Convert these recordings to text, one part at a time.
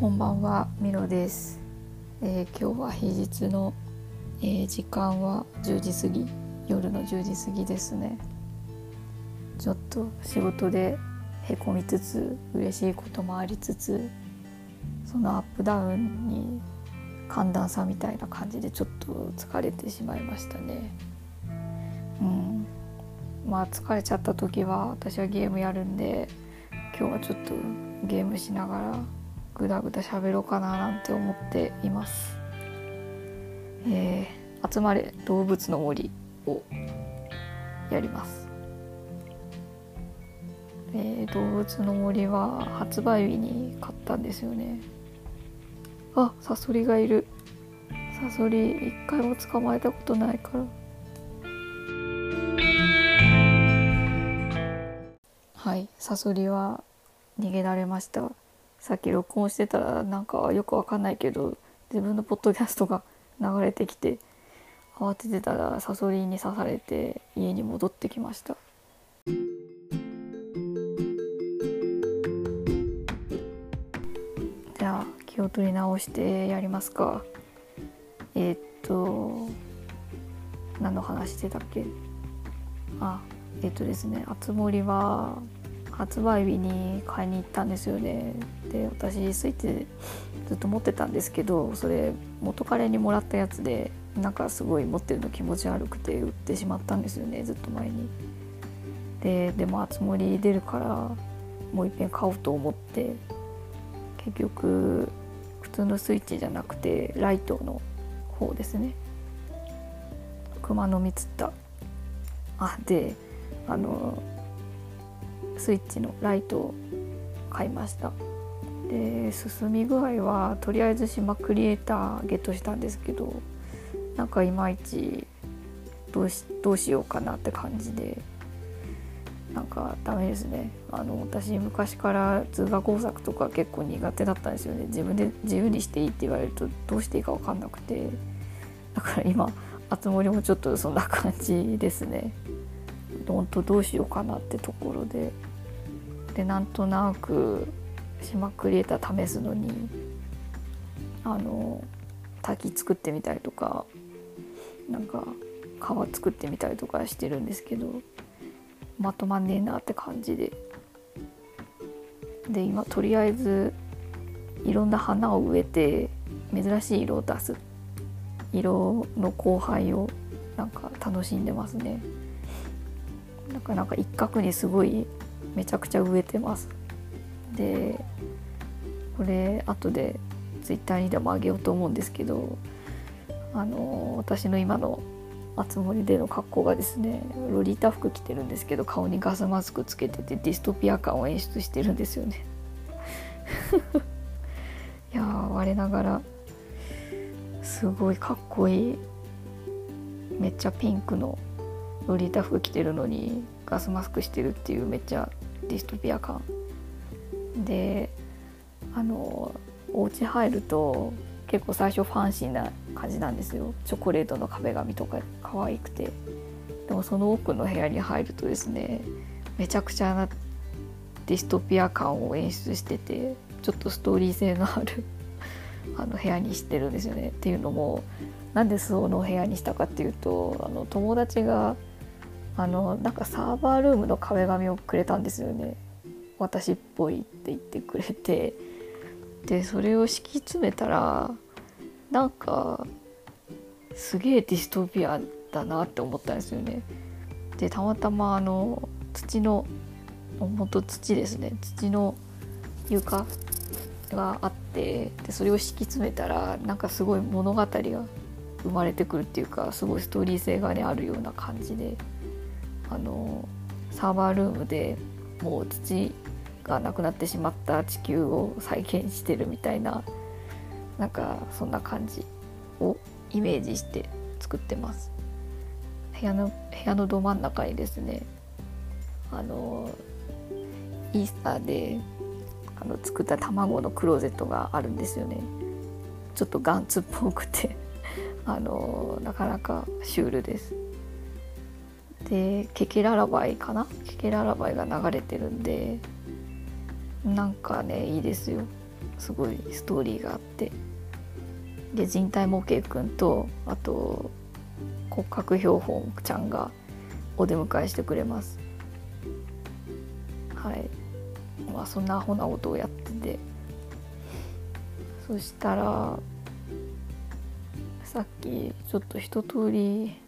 こんばんは、ミロです。えー今日は平日の、えー時間は10時過ぎ、夜の10時過ぎですね。ちょっと仕事でへこみつつ、嬉しいこともありつつ、そのアップダウンに寒暖差みたいな感じでちょっと疲れてしまいましたね。うん。まあ疲れちゃった時は私はゲームやるんで今日はちょっとゲームしながらぐだぐだ喋ろうかななんて思っています。えー、集まれ動物の森をやります。えー、動物の森は発売日に買ったんですよね。あ、サソリがいる。サソリ一回も捕まえたことないから。はい、サソリは逃げられました。さっき録音してたらなんかよくわかんないけど自分のポッドキャストが 流れてきて慌ててたらサソリに刺されて家に戻ってきました。じゃあ気を取り直してやりますか。えーっと何の話してたっけ？あえっとですねあつ森は発売日に買いに行ったんですよね。で私スイッチずっと持ってたんですけどそれ元彼にもらったやつでなんかすごい持ってるの気持ち悪くて売ってしまったんですよねずっと前に。ででもあつ森出るからもう一遍買おうと思って結局普通のスイッチじゃなくてライトの方ですね。熊の実った。あであのスイッチのライトを買いました。で進み具合はとりあえず島クリエイターゲットしたんですけどなんかいまいちどうしどうしようかなって感じでなんかダメですね。あの私昔から図画工作とか結構苦手だったんですよね。自分で自由にしていいって言われるとどうしていいか分かんなくて。だから今あつ森もちょっとそんな感じですね。本当どうしようかなってところで。でなんとなく島クリエイター試すのにあの滝作ってみたりとかなんか川作ってみたりとかしてるんですけどまとまんねえなって感じでで今とりあえずいろんな花を植えて珍しい色を出す色の交配をなんか楽しんでますね。なかなか一角にすごいめちゃくちゃ植えてます。でこれ後でツイッターにでもあげようと思うんですけどあの私の今のあつ森での格好がですねロリータ服着てるんですけど顔にガスマスクつけててディストピア感を演出してるんですよね。いやー我ながらすごいかっこいいめっちゃピンクのロリータ服着てるのにガスマスクしてるっていうめっちゃディストピア感。であのお家入ると結構最初ファンシーな感じなんですよ。チョコレートの壁紙とか可愛くて。でもその奥の部屋に入るとですねめちゃくちゃなディストピア感を演出しててちょっとストーリー性のある あの部屋にしてるんですよね。っていうのもなんでその部屋にしたかっていうとあの友達があのなんかサーバールームの壁紙をくれたんですよね。私っぽいって言ってくれて。でそれを敷き詰めたらなんかすげえディストピアだなって思ったんですよね。でたまたまあの土の本当土ですね。土の床があってでそれを敷き詰めたらなんかすごい物語が生まれてくるっていうかすごいストーリー性がねあるような感じで。あのサーバールームでもう土がなくなってしまった地球を再現してるみたいななんかそんな感じをイメージして作ってます。部屋の部屋のど真ん中にですねあのイースターであの作った卵のクローゼットがあるんですよね。ちょっとガンツっぽくてあのなかなかシュールです。でケケララバイかな？ケケララバイが流れてるんでなんかねいいですよ。すごいストーリーがあって。で人体模型くんとあと骨格標本ちゃんがお出迎えしてくれます。はい。まあそんなアホなことをやってて。そしたらさっきちょっと一通り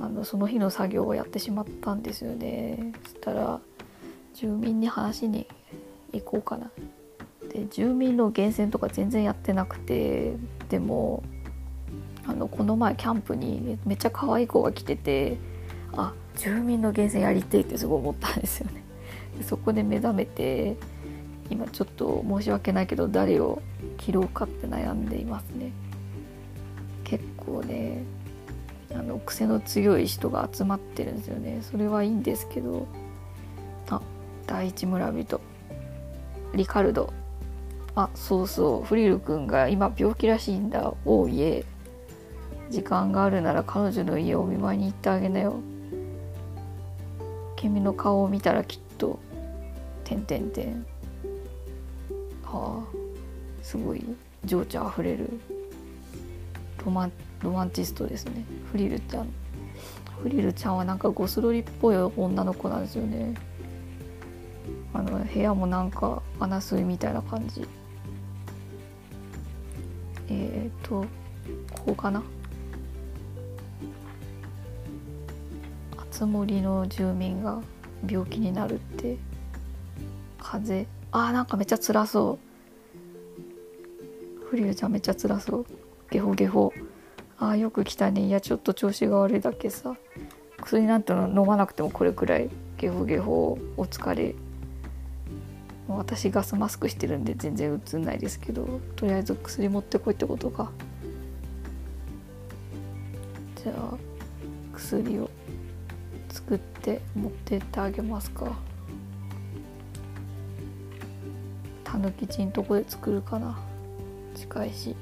あのその日の作業をやってしまったんですよね。そしたら住民に話に行こうかな。で住民の源泉とか全然やってなくてでもあのこの前キャンプにめっちゃ可愛い子が来ててあ住民の源泉やりてえってすごい思ったんですよね。でそこで目覚めて今ちょっと申し訳ないけど誰を切ろうかって悩んでいますね。結構ねあの癖の強い人が集まってるんですよね。それはいいんですけどあ第一村人。リカルド。あそうそう。フリル君が今病気らしいんだ。おいえ。時間があるなら彼女の家をお見舞いに行ってあげなよ。君の顔を見たらきっと。てんてんてん。はあすごい情緒あふれる。ロマンロマンチストですね。フリルちゃん。フリルちゃんはなんかゴスロリっぽい女の子なんですよね。あの部屋もなんか穴水みたいな感じ。えっ、ー、とここかな。熱森の住民が病気になるって風。邪あーなんかめっちゃ辛そう。フリルちゃんめっちゃ辛そう。ゲホゲホ。あーよく来たね。いやちょっと調子が悪いだけさ。薬なんての飲まなくてもこれくらいゲホゲホお疲れ。私ガスマスクしてるんで全然うつんないですけどとりあえず薬持ってこいってことか。じゃあ薬を作って持ってってあげますか。たぬきちんとこで作るかな。近いし。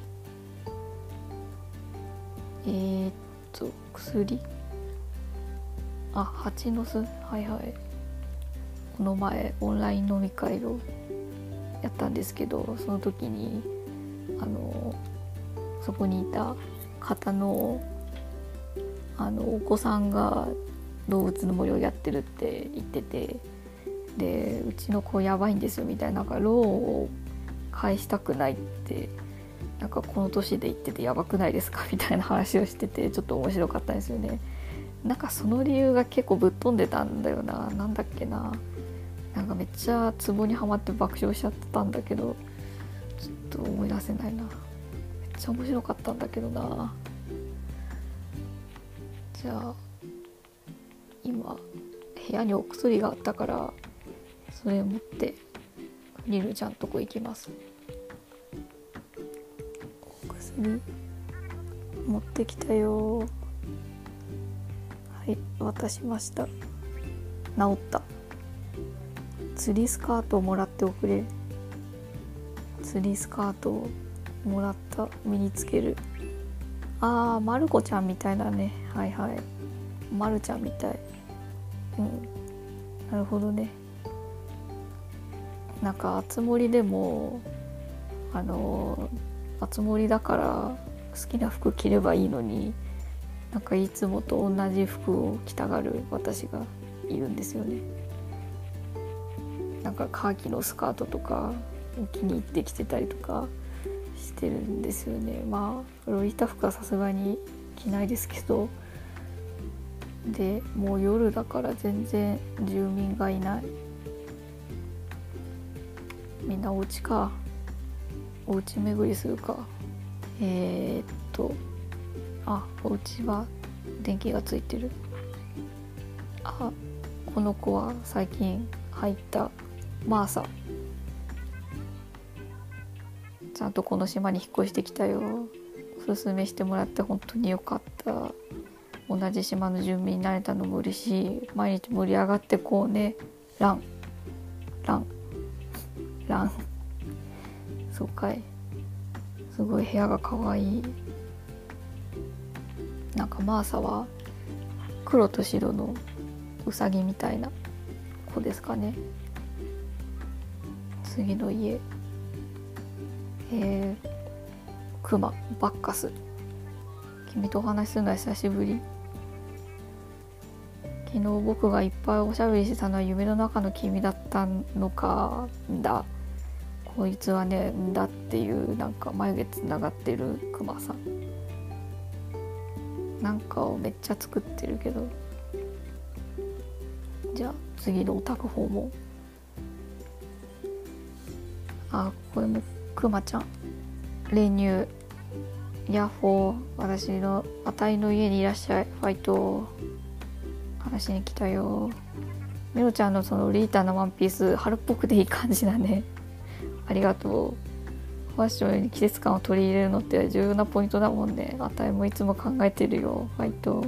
えー、っと薬？あ蜂の巣？はいはい。この前オンライン飲み会をやったんですけどその時にあのそこにいた方のあのお子さんが動物の森をやってるって言っててでうちの子やばいんですよみたいななんかローンを返したくないってなんかこの年で言っててやばくないですか？みたいな話をしててちょっと面白かったですよね。なんかその理由が結構ぶっ飛んでたんだよな。なんだっけな。なんかめっちゃツボにはまって爆笑しちゃったんだけどちょっと思い出せないな。めっちゃ面白かったんだけどな。じゃあ今部屋にお薬があったからそれ持ってリルちゃんとこ行きます。お薬持ってきたよ。はい渡しました。治った。釣りスカートをもらっておくれ。釣りスカートをもらった。身につける。あーまる子ちゃんみたいだね。はいはい。まるちゃんみたい。うん。なるほどね。なんかあつ森でもあのあつ森だから好きな服着ればいいのになんかいつもと同じ服を着たがる私がいるんですよね。なんかカーキのスカートとか気に入ってきてたりとかしてるんですよね。まあロリータ服はさすがに着ないですけどでもう夜だから全然住民がいない。みんなお家か。お家巡りするか。えー、っとあお家は電気がついてる。あこの子は最近入った。マーサ。ちゃんとこの島に引っ越してきたよ。おすすめしてもらって本当によかった。同じ島の住民になれたのも嬉しい。毎日盛り上がってこうね。ラン。ラン。ラン。そうかい。すごい部屋がかわい。いなんかマーサは黒と白のうさぎみたいな子ですかね。次の家。えー、クマバッカス。君とお話しするのは久しぶり。昨日僕がいっぱいおしゃべりしてたのは夢の中の君だったのかだ。こいつはねんだっていうなんか眉毛つながってるクマさんなんかをめっちゃ作ってるけどじゃあ次のオタク訪問あこれもクマちゃん練乳ヤッホー私のあたいの家にいらっしゃいファイト話しに来たよメロちゃんのそのリータのワンピース春っぽくていい感じだねありがとう。ファッションに季節感を取り入れるのって重要なポイントだもんね。あたいもいつも考えてるよ。ファイト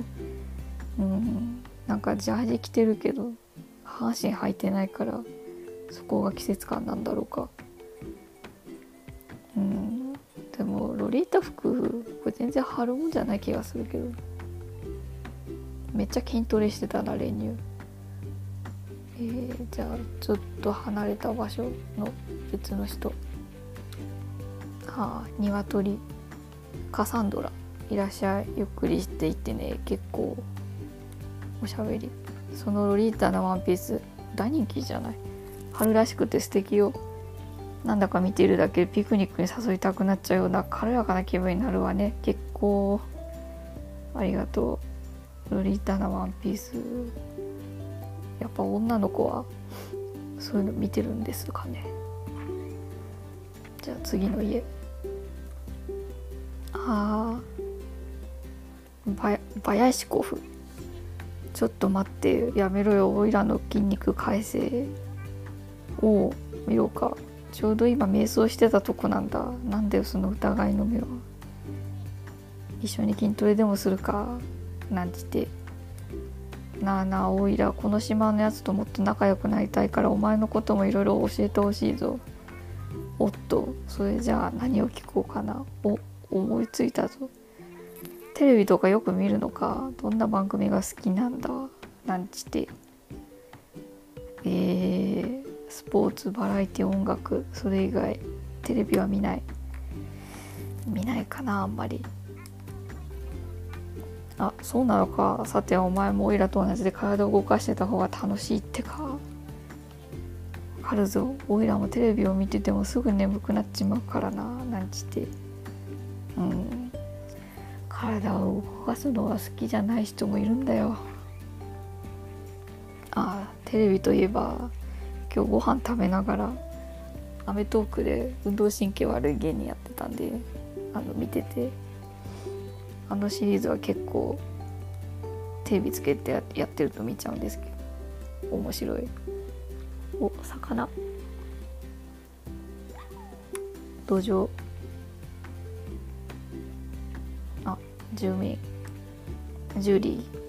うん。なんかジャージ着てるけど半身履いてないからそこが季節感なんだろうか。うん。でもロリータ服これ全然春もんじゃない気がするけど。めっちゃ筋トレしてたな練乳。えー、じゃあちょっと離れた場所の別の人。はあ鶏。カサンドラ。いらっしゃいゆっくりしていってね。結構。おしゃべり。そのロリータのワンピース大人気じゃない？春らしくて素敵よ。なんだか見てるだけ。ピクニックに誘いたくなっちゃうような軽やかな気分になるわね。結構。ありがとう。ロリータのワンピース。やっぱ女の子はそういうの見てるんですかね。じゃあ次の家。ああバヤシコフちょっと待ってやめろよおいらの筋肉改正おお見ろか。ちょうど今瞑想してたとこなんだ。なんだよその疑いの目は。一緒に筋トレでもするか。なんて言って。なあなあおいらこの島のやつともっと仲良くなりたいからお前のこともいろいろ教えてほしいぞ。おっとそれじゃあ何を聞こうかな。お思いついたぞ。テレビとかよく見るのか。どんな番組が好きなんだ。なんちて。えー、スポーツバラエティ音楽。それ以外テレビは見ない。見ないかなあんまり。あそうなのか。さてお前もオイラと同じで体を動かしてた方が楽しいってか。わかるぞオイラもテレビを見ててもすぐ眠くなっちまうからななんちって。うん。体を動かすのが好きじゃない人もいるんだよ。あテレビといえば今日ご飯食べながら『アメトーーク』で運動神経悪い芸人やってたんであの見てて。あのシリーズは結構テレビつけてやってると見ちゃうんですけど面白い。お魚。土壌。あ住民。ジュリー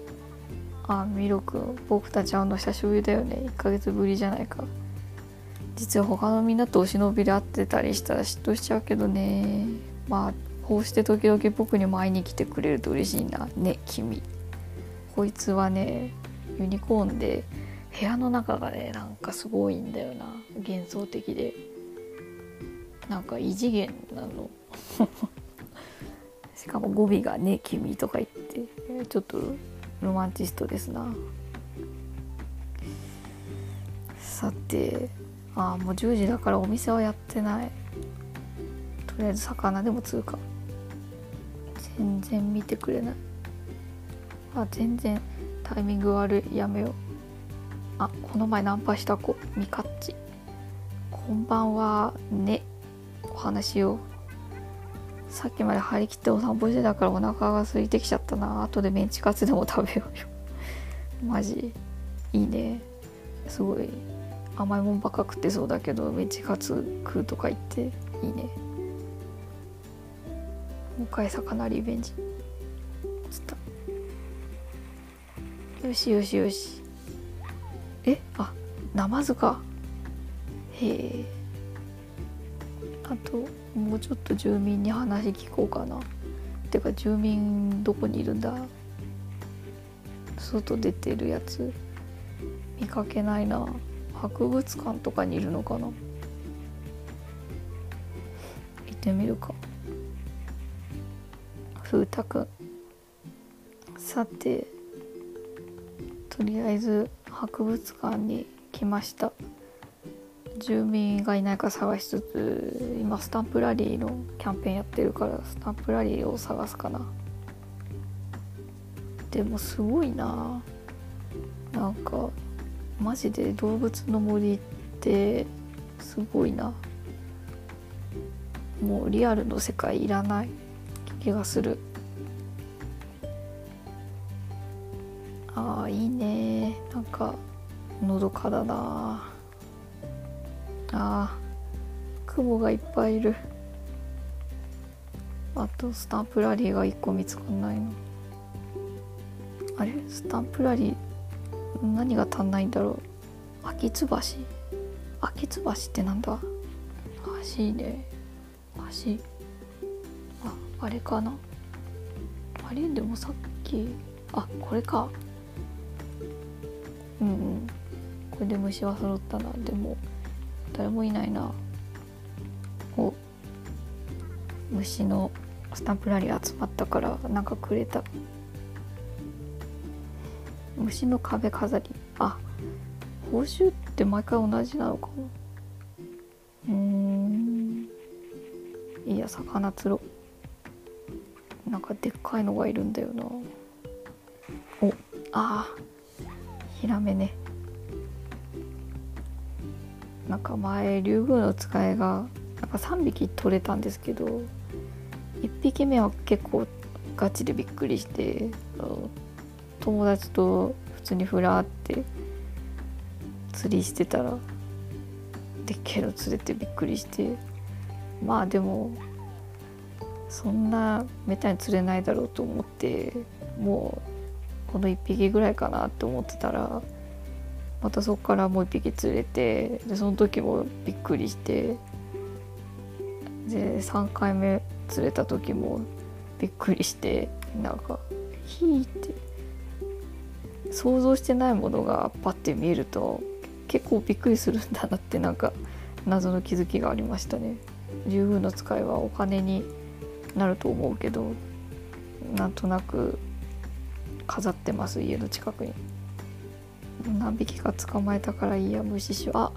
あミロくん僕たち会うの久しぶりだよね。1ヶ月ぶりじゃないか。実は他のみんなとお忍びで会ってたりしたら嫉妬しちゃうけどね。まあこうして時々僕にも会いに来てくれると嬉しいな。ね君。こいつはねユニコーンで部屋の中がねなんかすごいんだよな。幻想的で。なんか異次元なの。しかも語尾が「ね君」とか言って。ちょっとロマンチストですな。さてああもう10時だからお店はやってない。とりあえず魚でも通過全然見てくれない。あ全然タイミング悪い。やめよう。あこの前ナンパした子ミカッチ。こんばんはね。お話をさっきまで張り切ってお散歩してたからお腹が空いてきちゃったな。後でメンチカツでも食べようよ。マジいいね。すごい甘いもんばっか食ってそうだけどメンチカツ食うとか言っていいね。もう一回魚リベンジ。つった。よしよしよし。えあナマズか。へえ。あともうちょっと住民に話聞こうかな。てか住民どこにいるんだ。外出てるやつ。見かけないな。博物館とかにいるのかな。行ってみるか。風太くん。さてとりあえず博物館に来ました。住民がいないか探しつつ今スタンプラリーのキャンペーンやってるからスタンプラリーを探すかな。でもすごいな。なんかマジで動物の森ってすごいな。もうリアルの世界いらない気がする。あいいね。なんかのどかだ。なあ雲がいっぱいいる。あとスタンプラリーが1個見つかんないの。あれ？スタンプラリー何が足んないんだろう。秋津橋秋津橋ってなんだ？橋ね。橋ああれかな。あれ？でもさっきあこれか。うんうん。これで虫は揃ったな。でも誰もいないな。お。虫のスタンプラリー集まったからなんかくれた。虫の壁飾り。あ報酬って毎回同じなのかなうん。いや魚釣ろ。なんかでっかいのがいるんだよな。お。ああヒラメね。なんか前竜宮の使いがなんか3匹取れたんですけど1匹目は結構ガチでびっくりして友達と普通にふらって釣りしてたらでっけえの釣れてびっくりしてまあでもそんなめったに釣れないだろうと思ってもうこの1匹ぐらいかなって思ってたらまたそこからもう1匹釣れてでその時もびっくりしてで3回目釣れた時もびっくりしてなんか「ヒー」って想像してないものがパッて見えると結構びっくりするんだなってなんか謎の気づきがありましたね。竜宮の使いはお金になると思うけどなんとなく飾ってます家の近くに。何匹か捕まえたからいいや無視しようあ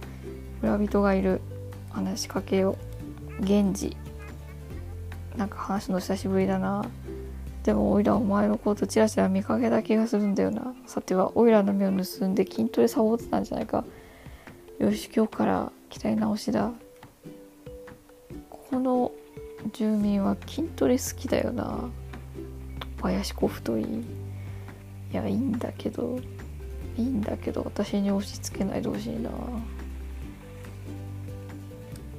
村人がいる。話しかけよう。源氏。なんか話の久しぶりだな。でもオイラお前のことチラチラ見かけた気がするんだよな。さてはオイラの目を盗んで筋トレサボってたんじゃないか。よし今日から鍛え直しだ。この住民は筋トレ好きだよな。林子太いいやいいんだけどいいんだけど私に押し付けないでほしいな。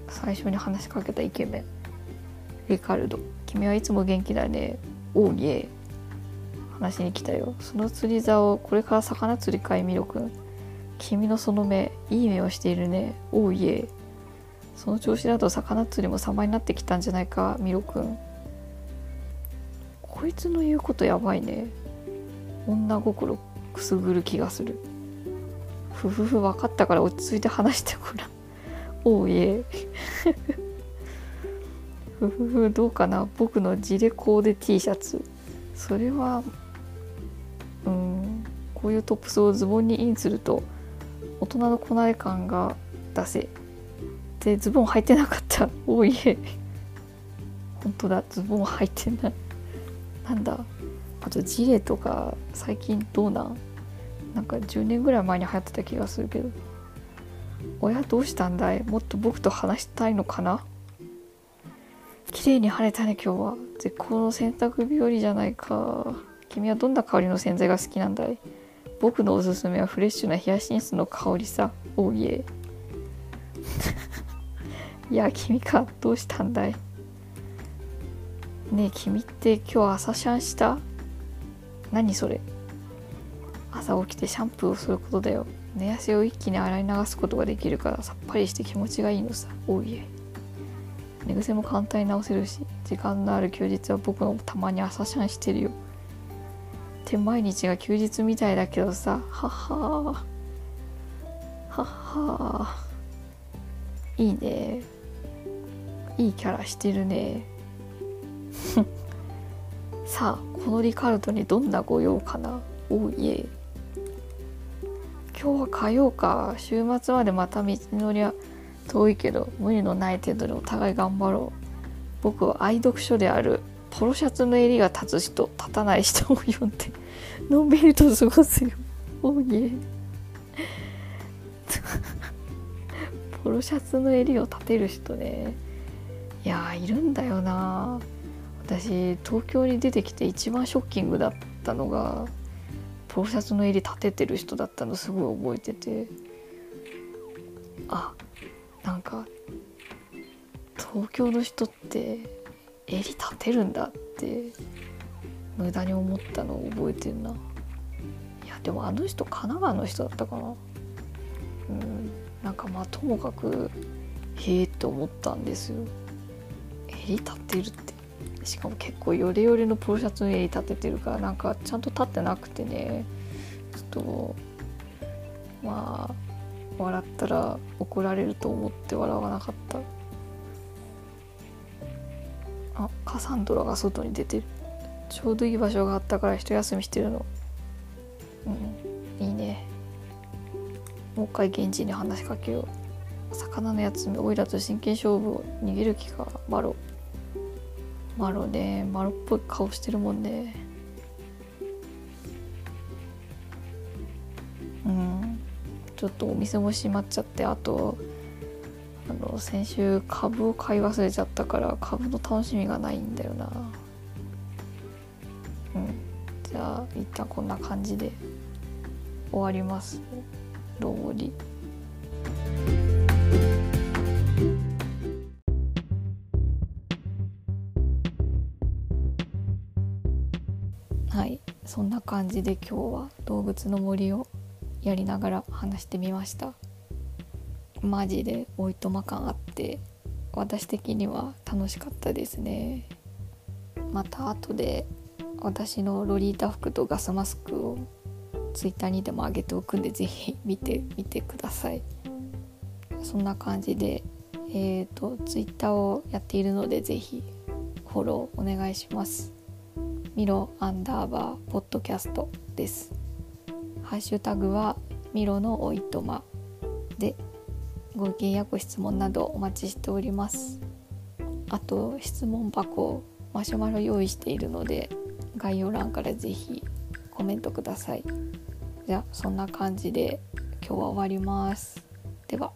最初に話しかけたイケメン。リカルド。君はいつも元気だね。おいえ。話に来たよ。その釣り竿これから魚釣りかいミロくん。君のその目いい目をしているね。おいえ。その調子だと魚釣りも様になってきたんじゃないか。ミロくん。こいつの言うことやばいね。女心くすぐる気がする。ふふふ分かったから落ち着いて話してごらん。おういえ。ふふふどうかな。僕のジレコーデ T シャツ。それはうんこういうトップスをズボンにインすると大人のこなれ感が出せ。でズボン履いてなかった。おいえ。本当だズボン履いてない。なんだ。あとジレとか最近どうなん？なんか10年ぐらい前に流行ってた気がするけど。親どうしたんだい？もっと僕と話したいのかな？綺麗に晴れたね今日は。絶好の洗濯日和じゃないか。君はどんな香りの洗剤が好きなんだい？僕のおすすめはフレッシュなヒヤシンスの香りさ。おいえいや君か。どうしたんだい？ねえ君って今日朝シャンした？何それ。朝起きてシャンプーをすることだよ。寝汗を一気に洗い流すことができるからさっぱりして気持ちがいいのさ。おいえ。寝癖も簡単に直せるし時間のある休日は僕もたまに朝シャンしてるよ。って毎日が休日みたいだけどさ。ははははいいね。いいキャラしてるね。さあこのリカルトにどんなご用かな？おいえ。今日は火曜か。週末までまた道のりは遠いけど無理のない程度でお互い頑張ろう。僕は愛読書である。ポロシャツの襟が立つ人立たない人を読んでのんびりと過ごすよ。おいえ。ポロシャツの襟を立てる人ね。いやいるんだよな。私東京に出てきて一番ショッキングだったのがポロシャツの襟立ててる人だったのすごい覚えてて。あなんか東京の人って襟立てるんだって無駄に思ったのを覚えてるな。いやでもあの人神奈川の人だったかな。うんなんかまあともかくへえって思ったんですよ。襟立てるってしかも結構ヨレヨレのポロシャツの襟立ててるからなんかちゃんと立ってなくてね。ちょっとまあ笑ったら怒られると思って笑わなかった。あカサンドラが外に出てる。ちょうどいい場所があったから一休みしてるの。うんいいね。もう一回現地に話しかけよう。魚のやつめオイラと真剣勝負を逃げる気かマロ。マロねマロっぽい顔してるもんねうん。ちょっとお店も閉まっちゃってあとあの先週株を買い忘れちゃったから株の楽しみがないんだよな。うん。じゃあ一旦こんな感じで終わります。ローリは感じで今日は動物の森をやりながら話してみました。マジでおいとま感あって私的には楽しかったですね。また後で私のロリータ服とガスマスクをツイッターにでも上げておくんで是非見てみてください。そんな感じでえっ、ー、とツイッターをやっているので是非フォローお願いします。ミロアンダーバーポッドキャストです。ハッシュタグはミロのおいとまでご意見やご質問などお待ちしております。あと質問箱マシュマロ用意しているので概要欄から是非コメントください。じゃあそんな感じで今日は終わります。では。